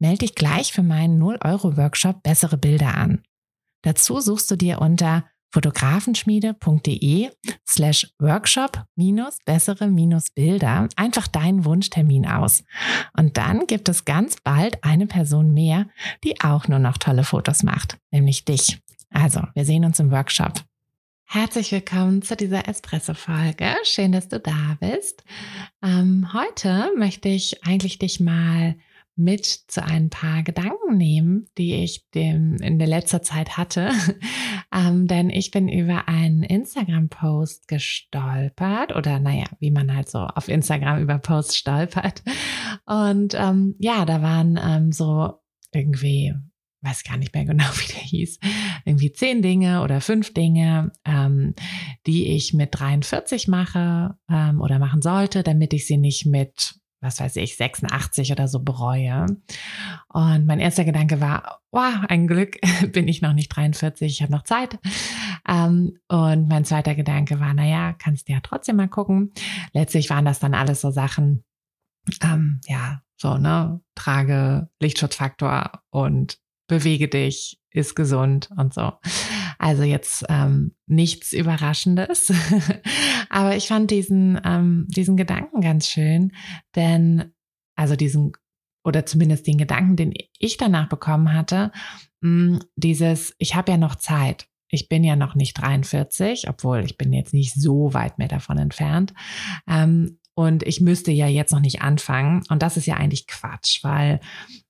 Melde dich gleich für meinen 0-Euro-Workshop Bessere Bilder an. Dazu suchst du dir unter fotografenschmiede.de slash workshop minus bessere minus Bilder einfach deinen Wunschtermin aus. Und dann gibt es ganz bald eine Person mehr, die auch nur noch tolle Fotos macht, nämlich dich. Also, wir sehen uns im Workshop. Herzlich willkommen zu dieser Espresso-Folge. Schön, dass du da bist. Ähm, heute möchte ich eigentlich dich mal mit zu ein paar Gedanken nehmen, die ich dem in der letzter Zeit hatte. ähm, denn ich bin über einen Instagram-Post gestolpert oder naja, wie man halt so auf Instagram über Posts stolpert. Und ähm, ja, da waren ähm, so irgendwie weiß gar nicht mehr genau, wie der hieß, irgendwie zehn Dinge oder fünf Dinge, ähm, die ich mit 43 mache ähm, oder machen sollte, damit ich sie nicht mit, was weiß ich, 86 oder so bereue. Und mein erster Gedanke war, wow, ein Glück bin ich noch nicht 43, ich habe noch Zeit. Ähm, und mein zweiter Gedanke war, naja, kannst du ja trotzdem mal gucken. Letztlich waren das dann alles so Sachen, ähm, ja, so, ne, trage Lichtschutzfaktor und bewege dich, ist gesund und so. Also jetzt ähm, nichts Überraschendes. Aber ich fand diesen, ähm, diesen Gedanken ganz schön, denn, also diesen, oder zumindest den Gedanken, den ich danach bekommen hatte, mh, mm, dieses, ich habe ja noch Zeit. Ich bin ja noch nicht 43, obwohl ich bin jetzt nicht so weit mehr davon entfernt. Ähm, und ich müsste ja jetzt noch nicht anfangen. Und das ist ja eigentlich Quatsch, weil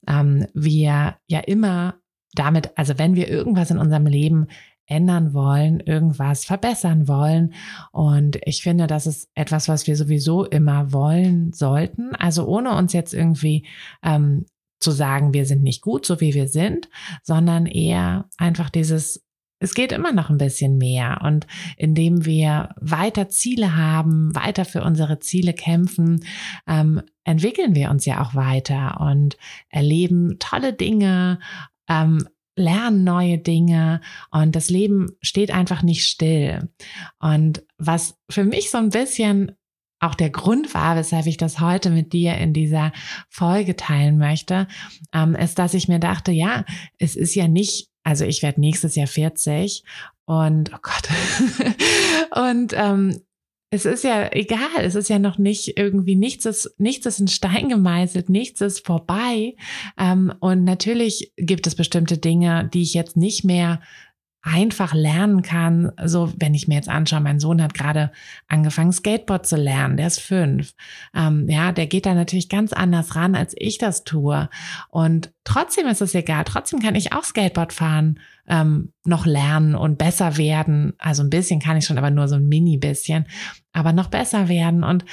ähm, wir ja immer damit, also wenn wir irgendwas in unserem Leben ändern wollen, irgendwas verbessern wollen. Und ich finde, das ist etwas, was wir sowieso immer wollen sollten. Also ohne uns jetzt irgendwie ähm, zu sagen, wir sind nicht gut, so wie wir sind, sondern eher einfach dieses es geht immer noch ein bisschen mehr. Und indem wir weiter Ziele haben, weiter für unsere Ziele kämpfen, ähm, entwickeln wir uns ja auch weiter und erleben tolle Dinge, ähm, lernen neue Dinge und das Leben steht einfach nicht still. Und was für mich so ein bisschen auch der Grund war, weshalb ich das heute mit dir in dieser Folge teilen möchte, ähm, ist, dass ich mir dachte, ja, es ist ja nicht also ich werde nächstes Jahr 40 und oh Gott. und ähm, es ist ja egal, es ist ja noch nicht irgendwie nichts ist, nichts ist in Stein gemeißelt, nichts ist vorbei. Ähm, und natürlich gibt es bestimmte Dinge, die ich jetzt nicht mehr einfach lernen kann. So, wenn ich mir jetzt anschaue, mein Sohn hat gerade angefangen, Skateboard zu lernen, der ist fünf. Ähm, ja, der geht da natürlich ganz anders ran, als ich das tue. Und trotzdem ist es egal. Trotzdem kann ich auch Skateboard fahren, ähm, noch lernen und besser werden. Also ein bisschen kann ich schon, aber nur so ein mini bisschen, aber noch besser werden. Und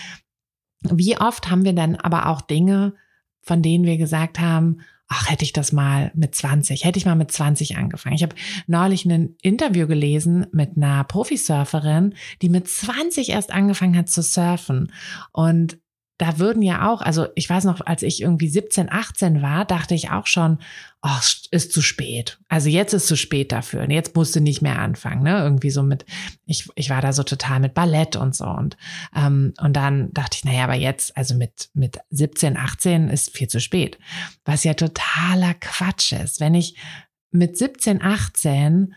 wie oft haben wir dann aber auch Dinge, von denen wir gesagt haben, ach, hätte ich das mal mit 20, hätte ich mal mit 20 angefangen. Ich habe neulich ein Interview gelesen mit einer Profisurferin, die mit 20 erst angefangen hat zu surfen. Und da würden ja auch, also ich weiß noch, als ich irgendwie 17, 18 war, dachte ich auch schon, oh, ist zu spät. Also jetzt ist zu spät dafür. Und jetzt musst du nicht mehr anfangen, ne? Irgendwie so mit, ich, ich war da so total mit Ballett und so. Und, ähm, und dann dachte ich, naja, aber jetzt, also mit, mit 17, 18 ist viel zu spät. Was ja totaler Quatsch ist. Wenn ich mit 17, 18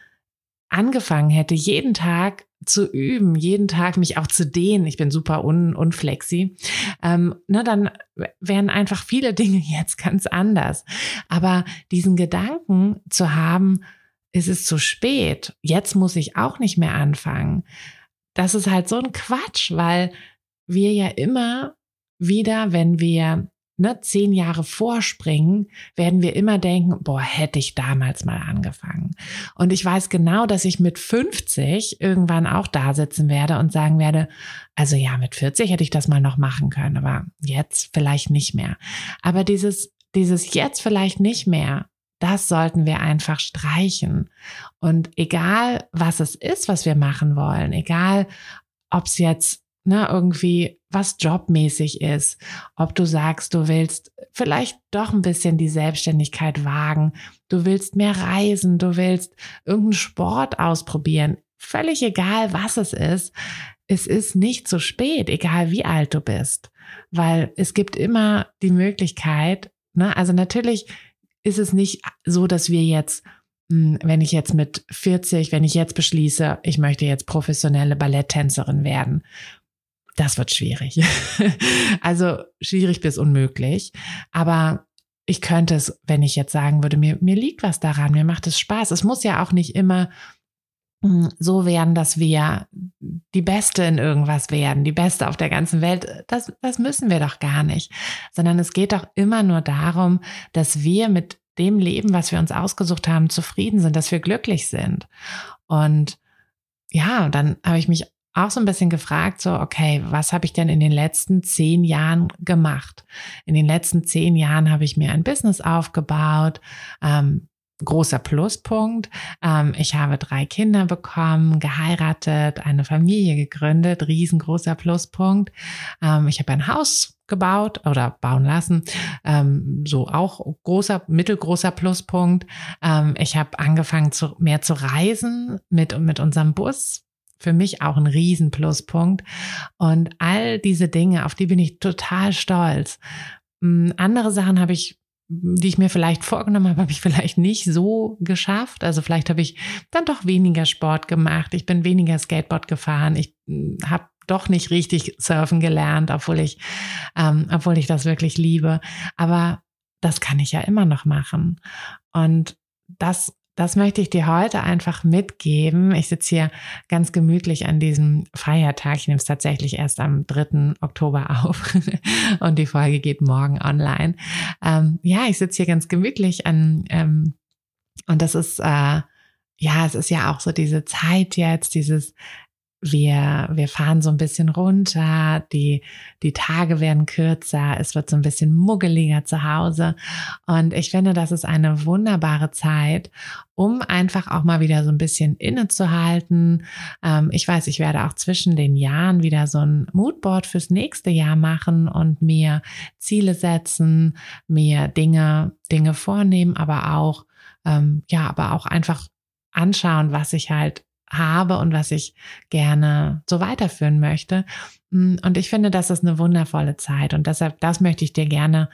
angefangen hätte, jeden Tag zu üben, jeden Tag mich auch zu dehnen, ich bin super un, unflexi, ähm, na, dann wären einfach viele Dinge jetzt ganz anders. Aber diesen Gedanken zu haben, es ist zu spät, jetzt muss ich auch nicht mehr anfangen, das ist halt so ein Quatsch, weil wir ja immer wieder, wenn wir ne, zehn Jahre vorspringen, werden wir immer denken, boah, hätte ich damals mal angefangen. Und ich weiß genau, dass ich mit 50 irgendwann auch da sitzen werde und sagen werde, also ja, mit 40 hätte ich das mal noch machen können, aber jetzt vielleicht nicht mehr. Aber dieses, dieses jetzt vielleicht nicht mehr, das sollten wir einfach streichen. Und egal, was es ist, was wir machen wollen, egal, ob es jetzt ne, irgendwie was jobmäßig ist, ob du sagst, du willst vielleicht doch ein bisschen die Selbstständigkeit wagen, du willst mehr reisen, du willst irgendeinen Sport ausprobieren, völlig egal, was es ist, es ist nicht zu spät, egal wie alt du bist, weil es gibt immer die Möglichkeit, ne, also natürlich ist es nicht so, dass wir jetzt hm, wenn ich jetzt mit 40, wenn ich jetzt beschließe, ich möchte jetzt professionelle Balletttänzerin werden das wird schwierig. also schwierig bis unmöglich. Aber ich könnte es, wenn ich jetzt sagen würde, mir, mir liegt was daran, mir macht es Spaß. Es muss ja auch nicht immer hm, so werden, dass wir die Beste in irgendwas werden, die Beste auf der ganzen Welt. Das, das müssen wir doch gar nicht, sondern es geht doch immer nur darum, dass wir mit dem Leben, was wir uns ausgesucht haben, zufrieden sind, dass wir glücklich sind. Und ja, dann habe ich mich auch so ein bisschen gefragt, so, okay, was habe ich denn in den letzten zehn Jahren gemacht? In den letzten zehn Jahren habe ich mir ein Business aufgebaut. Ähm, großer Pluspunkt. Ähm, ich habe drei Kinder bekommen, geheiratet, eine Familie gegründet, riesengroßer Pluspunkt. Ähm, ich habe ein Haus gebaut oder bauen lassen, ähm, so auch großer, mittelgroßer Pluspunkt. Ich habe angefangen zu, mehr zu reisen mit, mit unserem Bus für mich auch ein Riesenpluspunkt. Und all diese Dinge, auf die bin ich total stolz. Hm, andere Sachen habe ich die ich mir vielleicht vorgenommen habe, habe ich vielleicht nicht so geschafft. Also vielleicht habe ich dann doch weniger Sport gemacht. Ich bin weniger Skateboard gefahren. Ich hm, habe doch nicht richtig surfen gelernt, obwohl ich, ähm, obwohl ich das wirklich liebe. Aber das kann ich ja immer noch machen. Und das das möchte ich dir heute einfach mitgeben. Ich sitze hier ganz gemütlich an diesem Feiertag. Ich nehme es tatsächlich erst am 3. Oktober auf und die Folge geht morgen online. Ähm, ja, ich sitze hier ganz gemütlich an ähm, und das ist äh, ja, es ist ja auch so diese Zeit jetzt, dieses wir, wir fahren so ein bisschen runter, die, die Tage werden kürzer, es wird so ein bisschen muggeliger zu Hause. Und ich finde, das ist eine wunderbare Zeit, um einfach auch mal wieder so ein bisschen innezuhalten. Ähm, ich weiß, ich werde auch zwischen den Jahren wieder so ein Moodboard fürs nächste Jahr machen und mir Ziele setzen, mir Dinge, Dinge vornehmen, aber auch, ähm, ja, aber auch einfach anschauen, was ich halt habe und was ich gerne so weiterführen möchte. Mm, und ich finde, das ist eine wundervolle Zeit. Und deshalb, das möchte ich dir gerne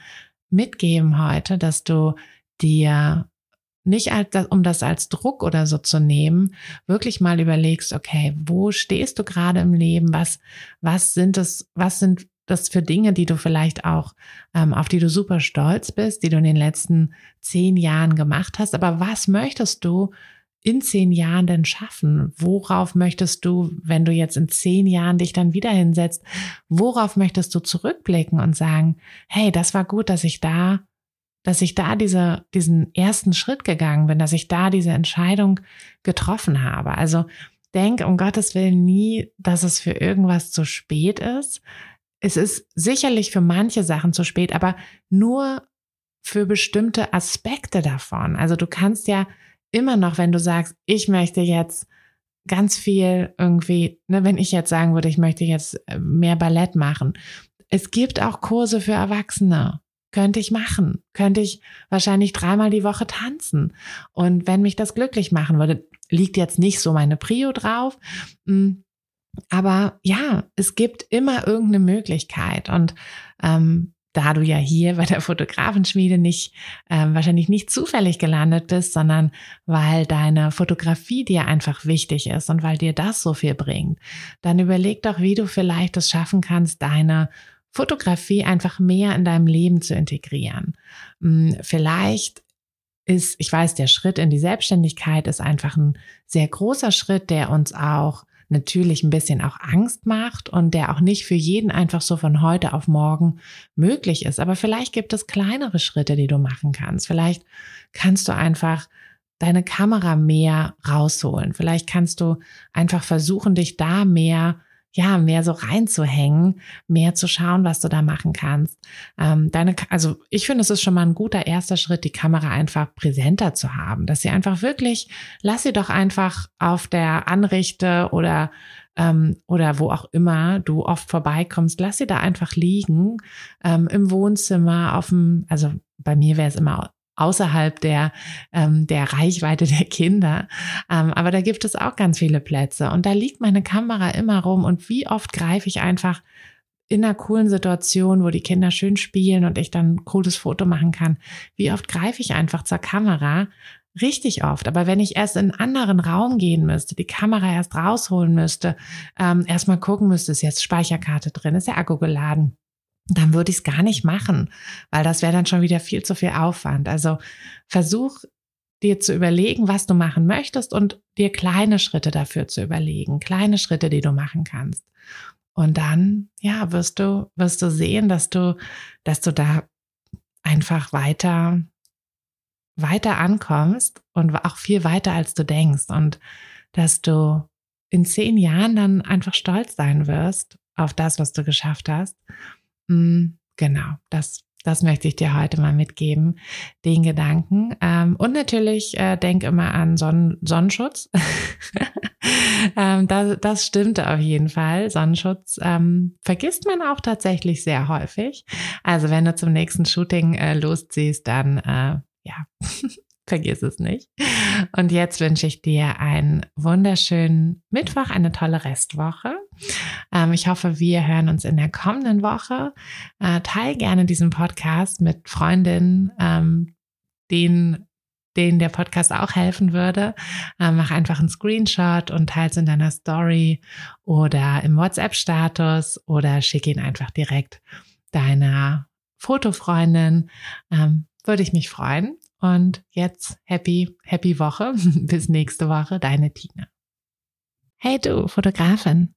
mitgeben heute, dass du dir nicht als, um das als Druck oder so zu nehmen, wirklich mal überlegst, okay, wo stehst du gerade im Leben? Was, was sind es, was sind das für Dinge, die du vielleicht auch, ähm, auf die du super stolz bist, die du in den letzten zehn Jahren gemacht hast? Aber was möchtest du in zehn Jahren denn schaffen? Worauf möchtest du, wenn du jetzt in zehn Jahren dich dann wieder hinsetzt, worauf möchtest du zurückblicken und sagen, hey, das war gut, dass ich da, dass ich da diese, diesen ersten Schritt gegangen bin, dass ich da diese Entscheidung getroffen habe. Also denk um Gottes Willen nie, dass es für irgendwas zu spät ist. Es ist sicherlich für manche Sachen zu spät, aber nur für bestimmte Aspekte davon. Also du kannst ja immer noch, wenn du sagst, ich möchte jetzt ganz viel irgendwie, ne, wenn ich jetzt sagen würde, ich möchte jetzt äh, mehr Ballett machen. Es gibt auch Kurse für Erwachsene. Könnte ich machen. Könnte ich wahrscheinlich dreimal die Woche tanzen. Und wenn mich das glücklich machen würde, liegt jetzt nicht so meine Prio drauf. Hm, aber ja, es gibt immer irgendeine Möglichkeit. Und ähm, da du ja hier bei der Fotografenschmiede nicht äh, wahrscheinlich nicht zufällig gelandet bist, sondern weil deine Fotografie dir einfach wichtig ist und weil dir das so viel bringt, dann überleg doch, wie du vielleicht es schaffen kannst, deine Fotografie einfach mehr in deinem Leben zu integrieren. Hm, vielleicht ist, ich weiß, der Schritt in die Selbstständigkeit ist einfach ein sehr großer Schritt, der uns auch natürlich ein bisschen auch Angst macht und der auch nicht für jeden einfach so von heute auf morgen möglich ist. Aber vielleicht gibt es kleinere Schritte, die du machen kannst. Vielleicht kannst du einfach deine Kamera mehr rausholen. Vielleicht kannst du einfach versuchen, dich da mehr ja, mehr so reinzuhängen, mehr zu schauen, was du da machen kannst. Ähm, deine, also ich finde, es ist schon mal ein guter erster Schritt, die Kamera einfach präsenter zu haben, dass sie einfach wirklich, lass sie doch einfach auf der Anrichte oder ähm, oder wo auch immer du oft vorbeikommst, lass sie da einfach liegen ähm, im Wohnzimmer, auf dem, also bei mir wäre es immer außerhalb der, ähm, der Reichweite der Kinder. Ähm, aber da gibt es auch ganz viele Plätze. Und da liegt meine Kamera immer rum. Und wie oft greife ich einfach in einer coolen Situation, wo die Kinder schön spielen und ich dann ein cooles Foto machen kann, wie oft greife ich einfach zur Kamera? Richtig oft. Aber wenn ich erst in einen anderen Raum gehen müsste, die Kamera erst rausholen müsste, ähm, erstmal gucken müsste, ist jetzt Speicherkarte drin, ist der Akku geladen, dann würde ich es gar nicht machen, weil das wäre dann schon wieder viel zu viel Aufwand. Also versuch dir zu überlegen, was du machen möchtest und dir kleine Schritte dafür zu überlegen, kleine Schritte, die du machen kannst. Und dann, ja, wirst du, wirst du sehen, dass du, dass du da einfach weiter, weiter ankommst und auch viel weiter, als du denkst und dass du in zehn Jahren dann einfach stolz sein wirst auf das, was du geschafft hast genau, das, das möchte ich dir heute mal mitgeben, den Gedanken. Ähm, und natürlich äh, denk immer an Sonnen Sonnenschutz. ähm, das, das stimmt auf jeden Fall. Sonnenschutz ähm, vergisst man auch tatsächlich sehr häufig. Also wenn du zum nächsten Shooting äh, losziehst, dann äh, ja, vergiss es nicht. Und jetzt wünsche ich dir einen wunderschönen Mittwoch, eine tolle Restwoche. Ähm, ich hoffe, wir hören uns in der kommenden Woche. Äh, teil gerne diesen Podcast mit Freundinnen, ähm, denen denen der Podcast auch helfen würde. Ähm, mach einfach einen Screenshot und teile es in deiner Story oder im WhatsApp-Status oder schick ihn einfach direkt deiner Fotofreundin. Ähm, würde ich mich freuen. Und jetzt happy, happy Woche. Bis nächste Woche, deine Tina. Hey du, Fotografin.